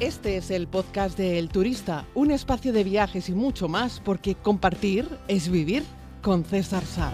Este es el podcast de El Turista, un espacio de viajes y mucho más, porque compartir es vivir con César Sá.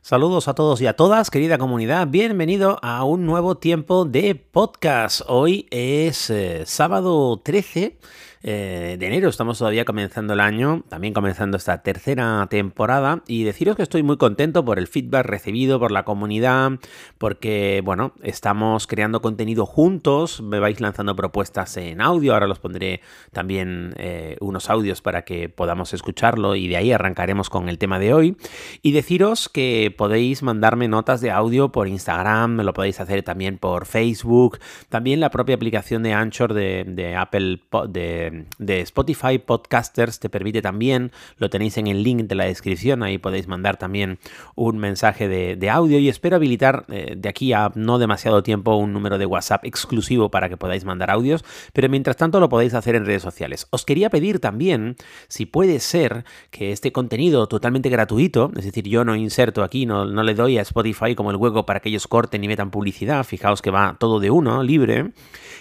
Saludos a todos y a todas, querida comunidad. Bienvenido a un nuevo tiempo de podcast. Hoy es eh, sábado 13 eh, de enero. Estamos todavía comenzando el año, también comenzando esta tercera temporada. Y deciros que estoy muy contento por el feedback recibido por la comunidad, porque, bueno, estamos creando contenido juntos. Me vais lanzando propuestas en audio. Ahora los pondré también eh, unos audios para que podamos escucharlo y de ahí arrancaremos con el tema de hoy. Y deciros que podéis mandarme notas de audio por Instagram, lo podéis hacer también por Facebook, también la propia aplicación de Anchor de, de Apple de de, Spotify Podcasters te permite también, lo tenéis en el link de la descripción, ahí podéis mandar también un mensaje de, audio y espero habilitar eh, de aquí a no demasiado tiempo un número de WhatsApp exclusivo para que podáis mandar audios, pero mientras tanto lo podéis hacer en redes sociales. Os quería pedir también si puede ser que este contenido totalmente gratuito, es decir, yo no inserto aquí, no, no le doy a Spotify como el hueco para que ellos corten y metan publicidad, fijaos que va todo de uno, libre,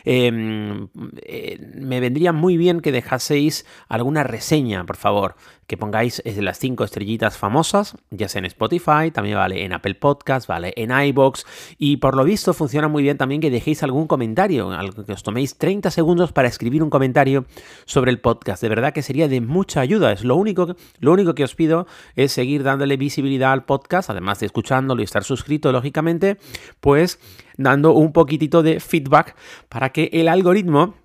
em, eh, me vendría muy bien que dejaseis alguna reseña, por favor que pongáis las cinco estrellitas famosas, ya sea en Spotify, también vale en Apple Podcast, vale en iBox y por lo visto funciona muy bien también que dejéis algún comentario, que os toméis 30 segundos para escribir un comentario sobre el podcast. De verdad que sería de mucha ayuda. Es lo único, lo único que os pido es seguir dándole visibilidad al podcast, además de escuchándolo y estar suscrito, lógicamente, pues dando un poquitito de feedback para que el algoritmo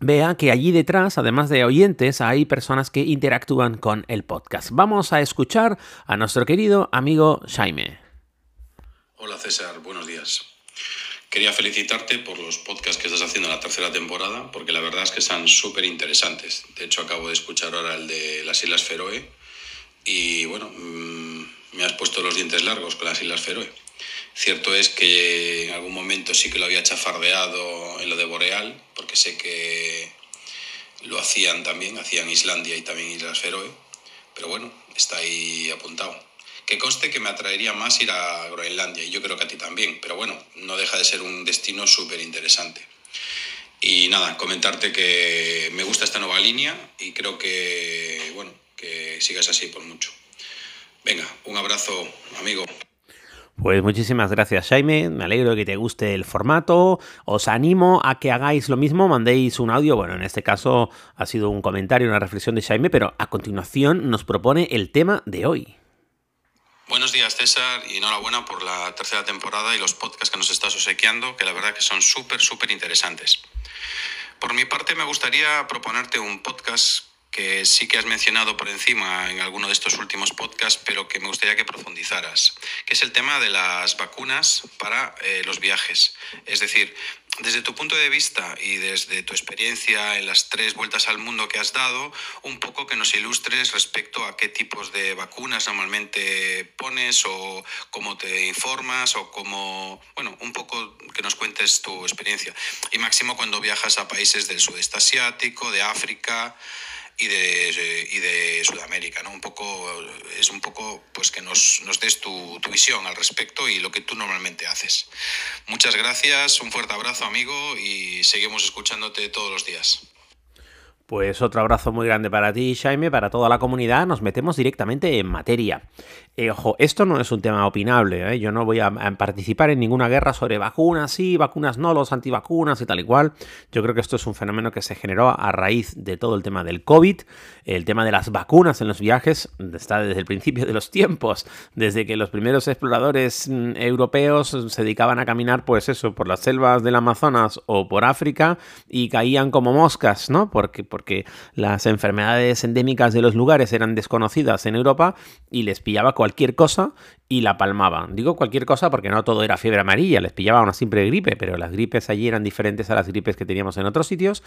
vea que allí detrás, además de oyentes, hay personas que interactúan con el podcast. Vamos a escuchar a nuestro querido amigo Jaime. Hola César, buenos días. Quería felicitarte por los podcasts que estás haciendo en la tercera temporada, porque la verdad es que son súper interesantes. De hecho, acabo de escuchar ahora el de las Islas Feroe y bueno, mm, me has puesto los dientes largos con las Islas Feroe. Cierto es que en algún momento sí que lo había chafardeado en lo de Boreal, porque sé que lo hacían también, hacían Islandia y también Islas Feroe, pero bueno, está ahí apuntado. Que conste que me atraería más ir a Groenlandia, y yo creo que a ti también, pero bueno, no deja de ser un destino súper interesante. Y nada, comentarte que me gusta esta nueva línea y creo que, bueno, que sigas así por mucho. Venga, un abrazo, amigo. Pues muchísimas gracias Jaime, me alegro de que te guste el formato, os animo a que hagáis lo mismo, mandéis un audio, bueno, en este caso ha sido un comentario, una reflexión de Jaime, pero a continuación nos propone el tema de hoy. Buenos días César y enhorabuena por la tercera temporada y los podcasts que nos estás obsequiando, que la verdad que son súper, súper interesantes. Por mi parte me gustaría proponerte un podcast que sí que has mencionado por encima en alguno de estos últimos podcasts, pero que me gustaría que profundizaras, que es el tema de las vacunas para eh, los viajes. Es decir, desde tu punto de vista y desde tu experiencia en las tres vueltas al mundo que has dado, un poco que nos ilustres respecto a qué tipos de vacunas normalmente pones o cómo te informas o cómo, bueno, un poco que nos cuentes tu experiencia. Y máximo cuando viajas a países del sudeste asiático, de África, y de, y de Sudamérica, ¿no? Un poco, es un poco pues que nos, nos des tu, tu, visión al respecto y lo que tú normalmente haces. Muchas gracias, un fuerte abrazo amigo y seguimos escuchándote todos los días. Pues otro abrazo muy grande para ti, Jaime, para toda la comunidad. Nos metemos directamente en materia. Eh, ojo, esto no es un tema opinable. ¿eh? Yo no voy a, participar en ninguna guerra sobre vacunas, sí, vacunas no, los antivacunas y tal y cual. Yo creo que esto es un fenómeno que se generó a raíz de todo el tema del COVID. El tema de las vacunas en los viajes está desde el principio de los tiempos. Desde que los primeros exploradores mm, europeos se dedicaban a caminar, pues eso, por las selvas del Amazonas o por África y caían como moscas, ¿no? Porque las enfermedades endémicas de los lugares eran desconocidas en Europa y les pillaba cualquier cosa y la palmaban. Digo cualquier cosa porque no todo era fiebre amarilla, les pillaba una simple gripe, pero las gripes allí eran diferentes a las gripes que teníamos en otros sitios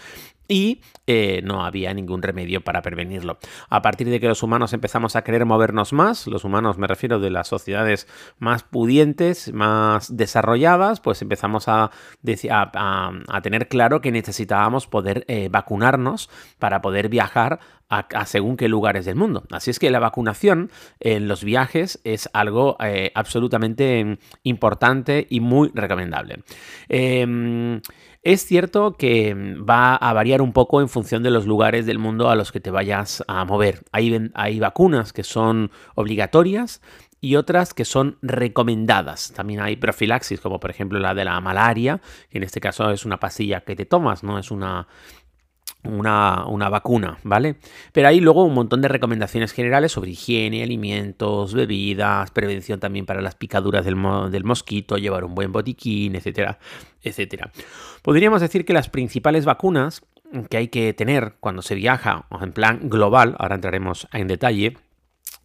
y eh, no había ningún remedio para prevenirlo. A partir de que los humanos empezamos a querer movernos más, los humanos me refiero de las sociedades más pudientes, más desarrolladas, pues empezamos a, a, tener claro que necesitábamos poder eh, vacunarnos para poder viajar a, según qué lugares del mundo. Así es que la vacunación en los viajes es algo eh, absolutamente importante y muy recomendable. Em, es cierto que va a variar un poco en función de los lugares del mundo a los que te vayas a mover. Hay, hay vacunas que son obligatorias y otras que son recomendadas. También hay profilaxis, como por ejemplo la de la malaria, que en este caso es una pastilla que te tomas, no es una una, vacuna, ¿vale? Pero hay luego un montón de recomendaciones generales sobre higiene, alimentos, bebidas, prevención también para las picaduras del, del mosquito, llevar un buen botiquín, etcétera, etcétera. Podríamos decir que las principales vacunas que hay que tener cuando se viaja en plan global, ahora entraremos en detalle,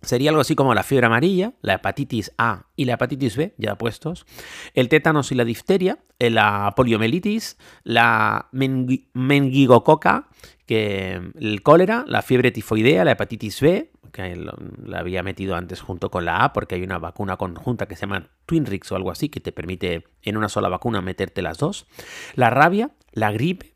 Sería algo así como la fiebre amarilla, la hepatitis A y la hepatitis B, ya puestos, el tétanos y la difteria, eh, la poliomielitis, la mengigococa, que, el cólera, la fiebre tifoidea, la hepatitis B, que la había metido antes junto con la A, porque hay una vacuna conjunta que se llama Twinrix o algo así, que te permite en una sola vacuna meterte las dos, la rabia, la gripe,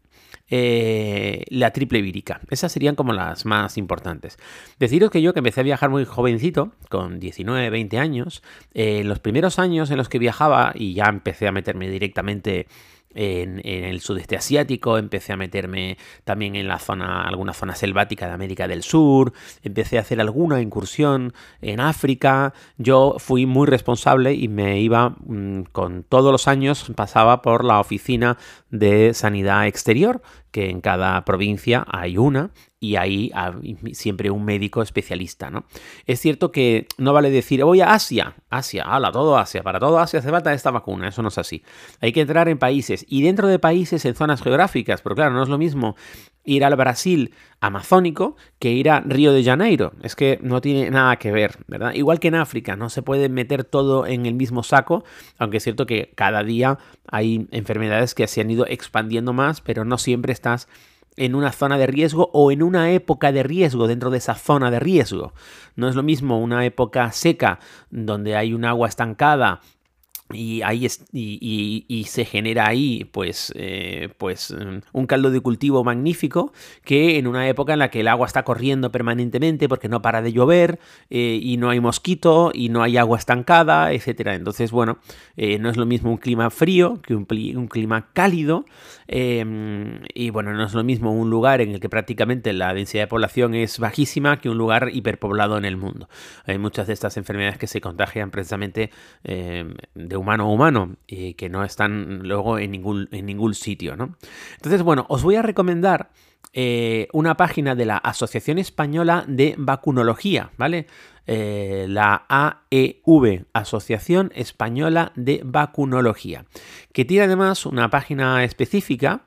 eh, la triple vírica. Esas serían como las más importantes. Deciros que yo que empecé a viajar muy jovencito, con 19, 20 años, eh, en los primeros años en los que viajaba y ya empecé a meterme directamente en, el sudeste asiático, empecé a meterme también en la zona, alguna zona selvática de América del Sur, empecé a hacer alguna incursión en África. Yo fui muy responsable y me iba mm, con todos los años, pasaba por la oficina de sanidad exterior, que en cada provincia hay una, y ahí hay siempre un médico especialista, ¿no? Es cierto que no vale decir, voy a Asia, Asia, hala, todo Asia, para todo Asia hace falta esta vacuna, eso no es así. Hay que entrar en países, y dentro de países en zonas geográficas, porque claro, no es lo mismo ir al Brasil amazónico que ir a Río de Janeiro. Es que no tiene nada que ver, ¿verdad? Igual que en África, no se puede meter todo en el mismo saco, aunque es cierto que cada día hay enfermedades que se han ido expandiendo más, pero no siempre estás en una zona de riesgo o en una época de riesgo dentro de esa zona de riesgo. No es lo mismo una época seca donde hay un agua estancada y, ahí y, se genera ahí pues, eh, pues mm, un caldo de cultivo magnífico que en una época en la que el agua está corriendo permanentemente porque no para de llover eh, y no hay mosquito y no hay agua estancada, etcétera. Entonces, bueno, eh, no es lo mismo un clima frío que un, un clima cálido em, y bueno, no es lo mismo un lugar en el que prácticamente la densidad de población es bajísima que un lugar hiperpoblado en el mundo. Hay muchas de estas enfermedades que se contagian precisamente em, de humano a humano y que no están luego en ningún, en ningún sitio, ¿no? Entonces, bueno, os voy a recomendar eh, una página de la Asociación Española de Vacunología, ¿vale? Eh, la AEV, Asociación Española de Vacunología, que tiene además una página específica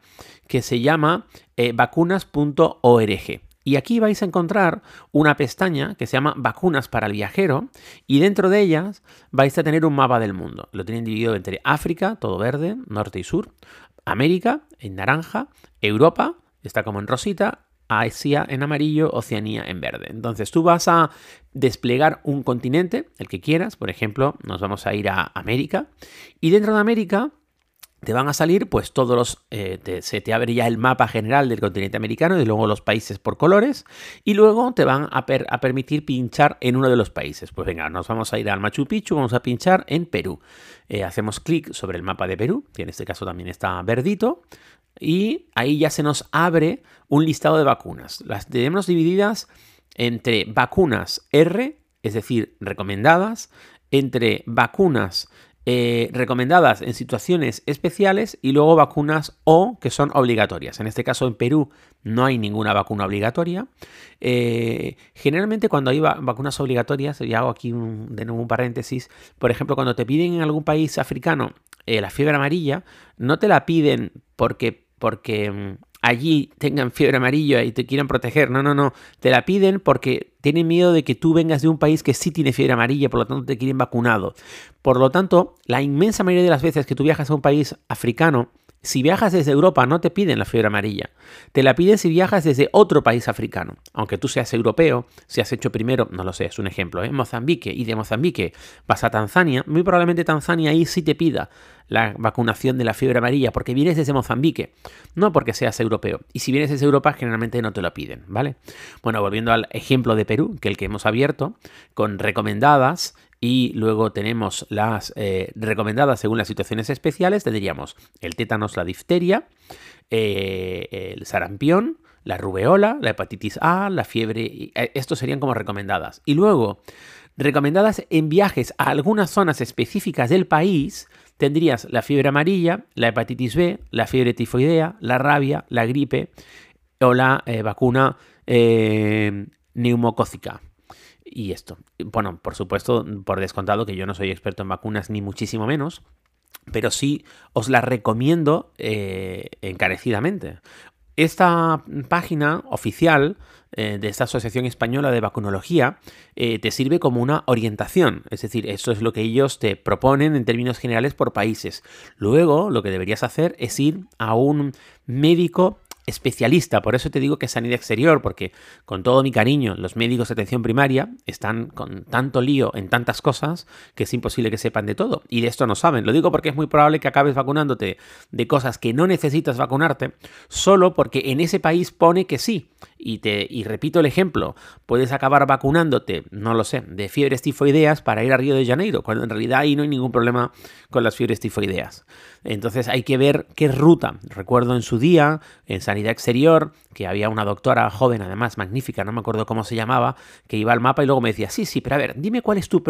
que se llama eh, vacunas.org. Y aquí vais a encontrar una pestaña que se llama Vacunas para el viajero y dentro de ellas vais a tener un mapa del mundo. Lo tienen dividido entre África, todo verde, norte y sur, América en naranja, Europa, está como en rosita, Asia en amarillo, Oceanía en verde. Entonces tú vas a desplegar un continente, el que quieras, por ejemplo, nos vamos a ir a América y dentro de América te van a salir pues todos los, eh, se te abre ya el mapa general del continente americano y luego los países por colores y luego te van a, permitir pinchar en uno de los países. Pues venga, nos vamos a ir al Machu Picchu, vamos a pinchar en Perú. Eh, hacemos clic sobre el mapa de Perú, que en este caso también está verdito, y ahí ya se nos abre un listado de vacunas. Las tenemos divididas entre vacunas R, es decir, recomendadas, entre vacunas eh, recomendadas en situaciones especiales y luego vacunas O que son obligatorias. En este caso en Perú no hay ninguna vacuna obligatoria. Eh, generalmente cuando hay vacunas obligatorias, y hago aquí de nuevo un paréntesis, por ejemplo cuando te piden en algún país africano eh, la fiebre amarilla, no te la piden porque, porque mm, allí tengan fiebre amarilla y te quieran proteger. No, no, no. Te la piden porque tienen miedo de que tú vengas de un país que sí tiene fiebre amarilla, por lo tanto te quieren vacunado. Por lo tanto, la inmensa mayoría de las veces que tú viajas a un país africano, si viajas desde Europa no te piden la fiebre amarilla, te la piden si viajas desde otro país africano. Aunque tú seas europeo, si has hecho primero, no lo sé, es un ejemplo, ¿eh? Mozambique y de Mozambique vas a Tanzania, muy probablemente Tanzania ahí sí te pida la vacunación de la fiebre amarilla porque vienes desde Mozambique, no porque seas europeo. Y si vienes desde Europa, generalmente no te lo piden, ¿vale? Bueno, volviendo al ejemplo de Perú, que el que hemos abierto, con recomendadas y luego tenemos las eh, recomendadas según las situaciones especiales, tendríamos el tétanos, la difteria, eh, el sarampión, la rubeola, la hepatitis A, la fiebre, eh, estos serían como recomendadas. Y luego, recomendadas en viajes a algunas zonas específicas del país, tendrías la fiebre amarilla, la hepatitis B, la fiebre tifoidea, la rabia, la gripe o la vacuna neumocócica y esto. Bueno, por supuesto, por descontado que yo no soy experto en vacunas ni muchísimo menos, pero sí os la recomiendo eh, encarecidamente. Esta página oficial eh, de esta Asociación Española de Vacunología eh, te sirve como una orientación, es decir, eso es lo que ellos te proponen en términos generales por países. Luego, lo que deberías hacer es ir a un médico especialista, por eso te digo que sanidad exterior, porque con todo mi cariño, los médicos de atención primaria están con tanto lío en tantas cosas que es imposible que sepan de todo. Y de esto no saben. Lo digo porque es muy probable que acabes vacunándote de cosas que no necesitas vacunarte, solo porque en ese país pone que sí. Y, te, y repito el ejemplo, puedes acabar vacunándote, no lo sé, de fiebres tifoideas para ir a Río de Janeiro, cuando en realidad ahí no hay ningún problema con las fiebres tifoideas. Entonces hay que ver qué ruta. Recuerdo en su día, en Exterior, que había una doctora joven, además magnífica, no me acuerdo cómo se llamaba, que iba al mapa y luego me decía, sí, sí, pero a ver, dime cuál es tu,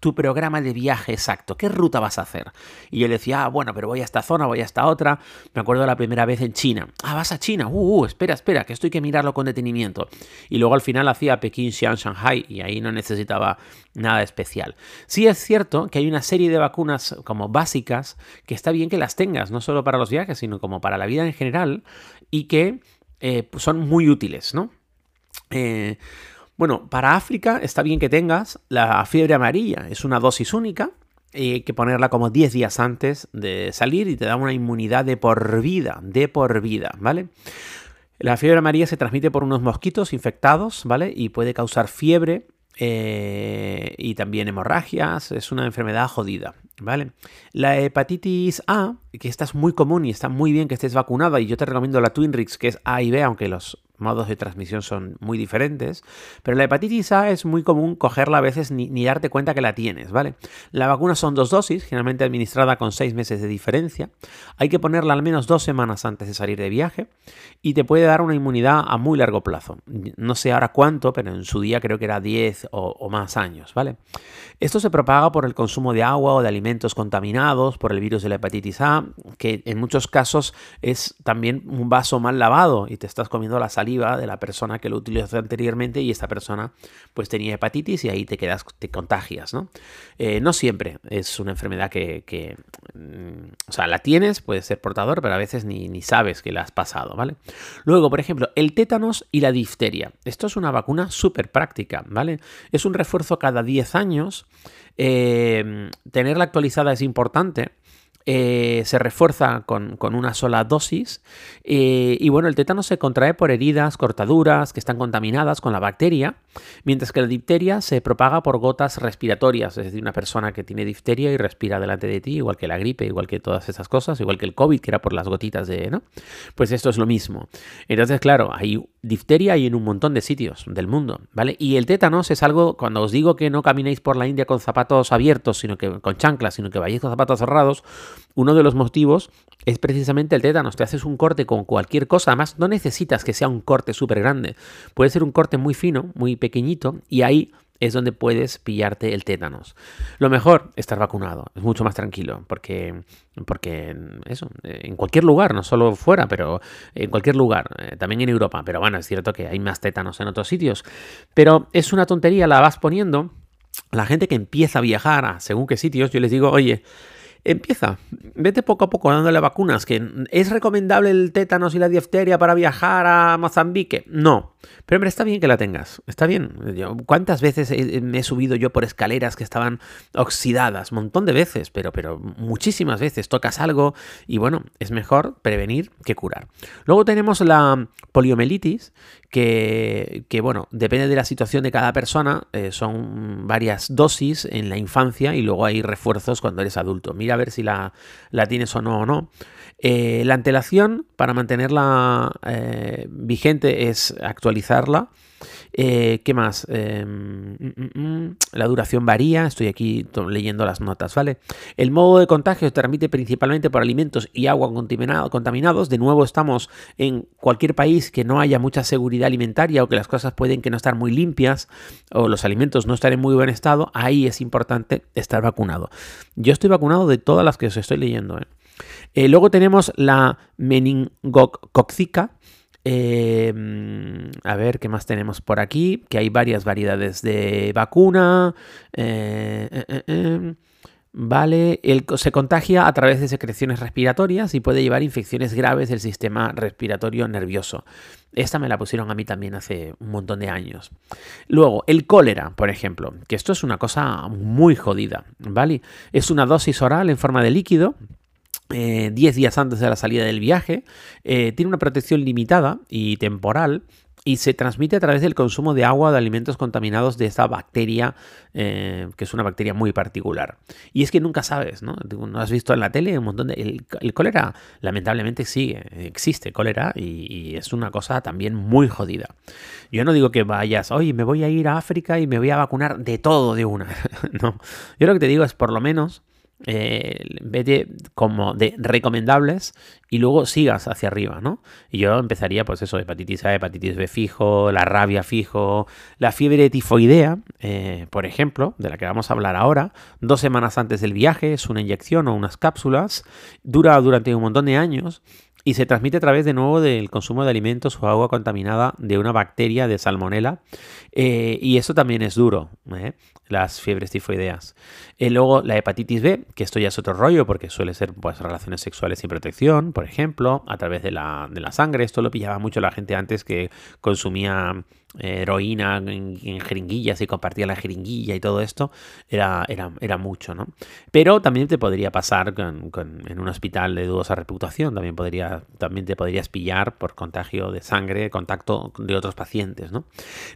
tu programa de viaje exacto, qué ruta vas a hacer. Y yo le decía, ah, bueno, pero voy a esta zona, voy a esta otra. Me acuerdo la primera vez en China. Ah, vas a China, uh, uh espera, espera, que esto hay que mirarlo con detenimiento. Y luego al final hacía Pekín, Xi'an, Shanghai y ahí no necesitaba nada especial. Sí es cierto que hay una serie de vacunas como básicas que está bien que las tengas, no solo para los viajes, sino como para la vida en general y que eh, son muy útiles, ¿no? Eh, bueno, para África está bien que tengas la fiebre amarilla, es una dosis única, hay que ponerla como 10 días antes de salir y te da una inmunidad de por vida, de por vida, ¿vale? La fiebre amarilla se transmite por unos mosquitos infectados, ¿vale? Y puede causar fiebre, eh, y también hemorragias, es una enfermedad jodida, ¿vale? La hepatitis A, que esta es muy común y está muy bien que estés vacunada, y yo te recomiendo la Twinrix, que es A y B, aunque los modos de transmisión son muy diferentes, pero la hepatitis A es muy común cogerla a veces ni, darte cuenta que la tienes, ¿vale? La vacuna son dos dosis, generalmente administrada con seis meses de diferencia. Hay que ponerla al menos dos semanas antes de salir de viaje y te puede dar una inmunidad a muy largo plazo. No sé ahora cuánto, pero en su día creo que era 10 o, o más años, ¿vale? Esto se propaga por el consumo de agua o de alimentos contaminados por el virus de la hepatitis A, que en muchos casos es también un vaso mal lavado y te estás comiendo la salud de la persona que lo utilizó anteriormente y esta persona pues tenía hepatitis y ahí te quedas, te contagias, ¿no? Eh, no siempre es una enfermedad que, mm, o sea, la tienes, puedes ser portador, pero a veces ni, ni sabes que la has pasado, ¿vale? Luego, por ejemplo, el tétanos y la difteria. Esto es una vacuna súper práctica, ¿vale? Es un refuerzo cada 10 años. Eh, tenerla actualizada es importante eh, se refuerza con, una sola dosis eh, y bueno, el tétano se contrae por heridas, cortaduras que están contaminadas con la bacteria, mientras que la difteria se propaga por gotas respiratorias, es decir, una persona que tiene difteria y respira delante de ti, igual que la gripe, igual que todas esas cosas, igual que el COVID, que era por las gotitas de, ¿no? Pues esto es lo mismo. Entonces, claro, hay difteria hay en un montón de sitios del mundo, ¿vale? Y el tétanos es algo, cuando os digo que no caminéis por la India con zapatos abiertos, sino que con chanclas, sino que vayáis con zapatos cerrados, uno de los motivos es precisamente el tétanos. Te haces un corte con cualquier cosa. Además, no necesitas que sea un corte súper grande. Puede ser un corte muy fino, muy pequeñito, y ahí es donde puedes pillarte el tétanos. Lo mejor, estar vacunado. Es mucho más tranquilo, porque, porque eso, en cualquier lugar, no solo fuera, pero en cualquier lugar, eh, también en Europa. Pero bueno, es cierto que hay más tétanos en otros sitios. Pero es una tontería, la vas poniendo. La gente que empieza a viajar a según qué sitios, yo les digo, oye, Empieza, vete poco a poco dándole vacunas. ¿Que ¿Es recomendable el tétanos y la difteria para viajar a Mozambique? No. Pero está bien que la tengas. Está bien. ¿Cuántas veces me he subido yo por escaleras que estaban oxidadas? Montón de veces, pero, pero muchísimas veces. Tocas algo y bueno, es mejor prevenir que curar. Luego tenemos la poliomielitis, que, bueno, depende de la situación de cada persona. Eh, son varias dosis en la infancia y luego hay refuerzos cuando eres adulto. Mira a ver si la, la tienes o no o no. Eh, la antelación, para mantenerla eh, vigente, es actualizarla. ¿Qué más? Em, mm, mm, mm, la duración varía, estoy aquí leyendo las notas, ¿vale? El modo de contagio se transmite principalmente por alimentos y agua contaminados. De nuevo, estamos en cualquier país que no haya mucha seguridad alimentaria o que las cosas pueden que no estar muy limpias o los alimentos no estar en muy buen estado. Ahí es importante estar vacunado. Yo estoy vacunado de todas las que os estoy leyendo. ¿eh? Eh, luego tenemos la meningococcica. Em, a ver, ¿qué más tenemos por aquí? Que hay varias variedades de vacuna. Eh, eh, em, vale, se contagia a través de secreciones respiratorias y puede llevar infecciones graves del sistema respiratorio nervioso. Esta me la pusieron a mí también hace un montón de años. Luego, el cólera, por ejemplo, que esto es una cosa muy jodida, ¿vale? Es una dosis oral en forma de líquido 10 eh, días antes de la salida del viaje, eh, tiene una protección limitada y temporal y se transmite a través del consumo de agua de alimentos contaminados de esta bacteria, eh, que es una bacteria muy particular. Y es que nunca sabes, ¿no? ¿No has visto en la tele un montón de... El, cólera, lamentablemente, sigue, existe cólera y, y, es una cosa también muy jodida. Yo no digo que vayas, oye, me voy a ir a África y me voy a vacunar de todo de una. no. Yo lo que te digo es, por lo menos, eh, vete como de recomendables y luego sigas hacia arriba, ¿no? Y yo empezaría, pues eso, hepatitis A, hepatitis B fijo, la rabia fijo, la fiebre tifoidea, eh, por ejemplo, de la que vamos a hablar ahora, dos semanas antes del viaje, es una inyección o unas cápsulas, dura durante un montón de años y se transmite a través de nuevo del consumo de alimentos o agua contaminada de una bacteria de salmonela. Eh, y eso también es duro, ¿eh? las fiebres tifoideas. Eh, luego la hepatitis B, que esto ya es otro rollo porque suele ser pues, relaciones sexuales sin protección, por ejemplo, a través de la, de la sangre. Esto lo pillaba mucho la gente antes que consumía heroína en, jeringuillas y compartía la jeringuilla y todo esto, era, era, era mucho, ¿no? Pero también te podría pasar en un hospital de dudosa reputación, también, podría, también te podrías pillar por contagio de sangre, contacto de otros pacientes, ¿no?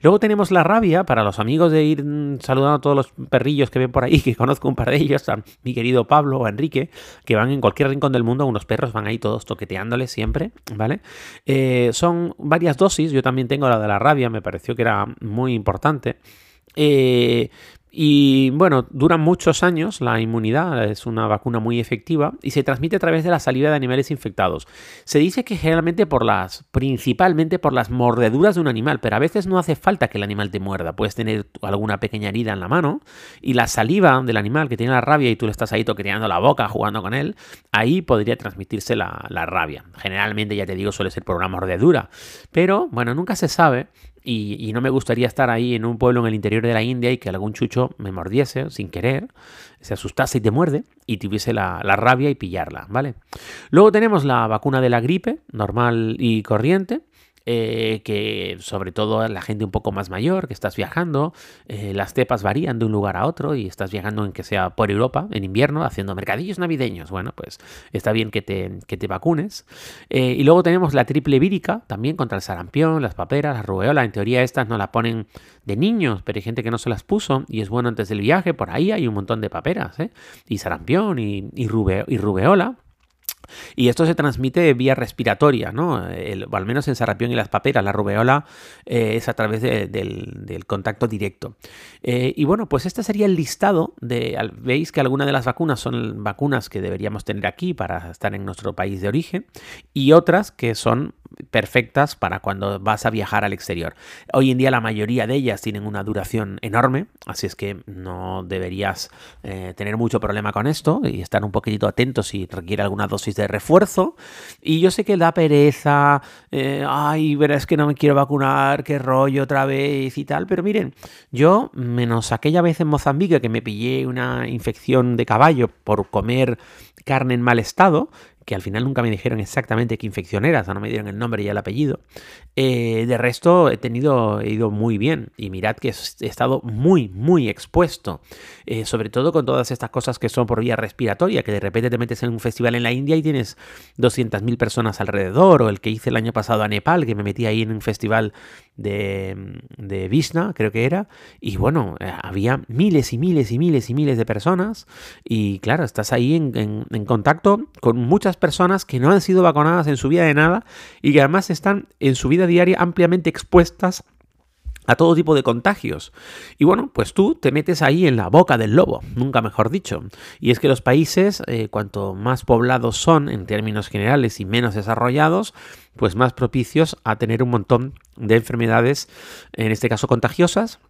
Luego tenemos la rabia, para los amigos de ir saludando a todos los perrillos que ven por ahí, que conozco un par de ellos, a mi querido Pablo o Enrique, que van en cualquier rincón del mundo, unos perros van ahí todos toqueteándoles siempre, ¿vale? Eh, son varias dosis, yo también tengo la de la rabia, me pareció que era muy importante. Eh, y bueno, duran muchos años la inmunidad, es una vacuna muy efectiva y se transmite a través de la saliva de animales infectados. Se dice que generalmente por las, principalmente por las mordeduras de un animal, pero a veces no hace falta que el animal te muerda. Puedes tener alguna pequeña herida en la mano y la saliva del animal que tiene la rabia y tú le estás ahí toqueteando la boca jugando con él, ahí podría transmitirse la, la rabia. Generalmente, ya te digo, suele ser por una mordedura, pero bueno, nunca se sabe y, no me gustaría estar ahí en un pueblo en el interior de la India y que algún chucho me mordiese sin querer, se asustase y te muerde y tuviese la, la rabia y pillarla, ¿vale? Luego tenemos la vacuna de la gripe, normal y corriente, eh, que sobre todo la gente un poco más mayor, que estás viajando, eh, las cepas varían de un lugar a otro y estás viajando en que sea por Europa en invierno haciendo mercadillos navideños. Bueno, pues está bien que te, que te vacunes. Eh, y luego tenemos la triple vírica, también contra el sarampión, las paperas, la rubeola. En teoría estas no la ponen de niños, pero hay gente que no se las puso y es bueno antes del viaje. Por ahí hay un montón de paperas, Y sarampión y, y, y rubeola. Y esto se transmite vía respiratoria, ¿no? al menos en sarampión y las paperas, la rubeola eh, es a través del, contacto directo. Eh, y bueno, pues este sería el listado de, veis que algunas de las vacunas son vacunas que deberíamos tener aquí para estar en nuestro país de origen y otras que son perfectas para cuando vas a viajar al exterior. Hoy en día la mayoría de ellas tienen una duración enorme, así es que no deberías eh, tener mucho problema con esto y estar un poquitito atentos si requiere alguna dosis de refuerzo. Y yo sé que da pereza, eh, ay, verás que no me quiero vacunar, qué rollo otra vez y tal, pero miren, yo, menos aquella vez en Mozambique que me pillé una infección de caballo por comer carne en mal estado, que al final nunca me dijeron exactamente qué infección era, o sea, no me dieron el nombre y el apellido. Eh, de resto, he tenido, ido muy bien y mirad que he estado muy, muy expuesto, eh, sobre todo con todas estas cosas que son por vía respiratoria, que de repente te metes en un festival en la India y tienes 200.000 personas alrededor, o el que hice el año pasado a Nepal, que me metí ahí en un festival de, de Visna, creo que era, y bueno, eh, había miles y miles y miles y miles de personas, y claro, estás ahí en, en contacto con muchas personas que no han sido vacunadas en su vida de nada y que además están en su vida diaria ampliamente expuestas a todo tipo de contagios. Y bueno, pues tú te metes ahí en la boca del lobo, nunca mejor dicho. Y es que los países, eh, cuanto más poblados son en términos generales y menos desarrollados, pues más propicios a tener un montón de enfermedades, en este caso contagiosas,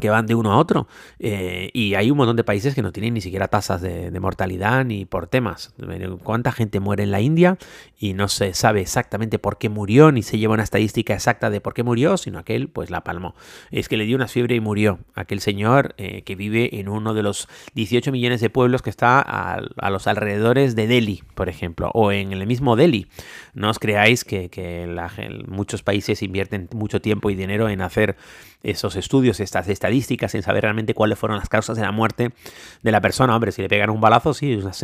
que van de uno a otro. Eh, y hay un montón de países que no tienen ni siquiera tasas de, mortalidad ni por temas. ¿Cuánta gente muere en la India? Y no se sabe exactamente por qué murió, ni se lleva una estadística exacta de por qué murió, sino aquel pues la palmó. Es que le dio una fiebre y murió. Aquel señor eh, que vive en uno de los 18 millones de pueblos que está a, los alrededores de Delhi, por ejemplo, o en el mismo Delhi. No os creáis que, muchos países invierten mucho tiempo y dinero en hacer esos estudios, estas estadísticas, en saber realmente cuáles fueron las causas de la muerte de la persona. Hombre, si le pegan un balazo, sí, es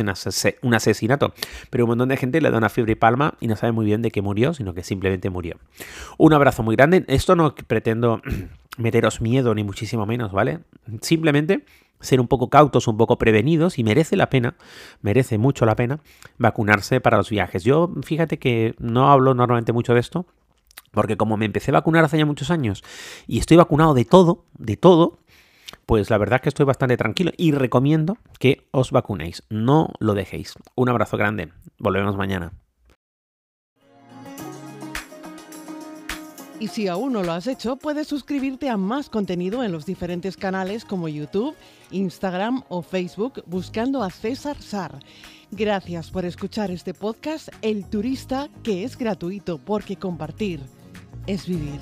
un asesinato. Pero un montón de gente le da una fiebre y palma y no sabe muy bien de qué murió, sino que simplemente murió. Un abrazo muy grande. Esto no pretendo meteros miedo, ni muchísimo menos, ¿vale? Simplemente ser un poco cautos, un poco prevenidos y merece la pena, merece mucho la pena vacunarse para los viajes. Yo fíjate que no hablo normalmente mucho de esto, porque como me empecé a vacunar hace ya muchos años y estoy vacunado de todo, de todo, pues la verdad es que estoy bastante tranquilo y recomiendo que os vacunéis. No lo dejéis. Un abrazo grande. Volvemos mañana. Y si aún no lo has hecho, puedes suscribirte a más contenido en los diferentes canales como YouTube, Instagram o Facebook buscando a César Sar. Gracias por escuchar este podcast El Turista, que es gratuito porque compartir es vivir.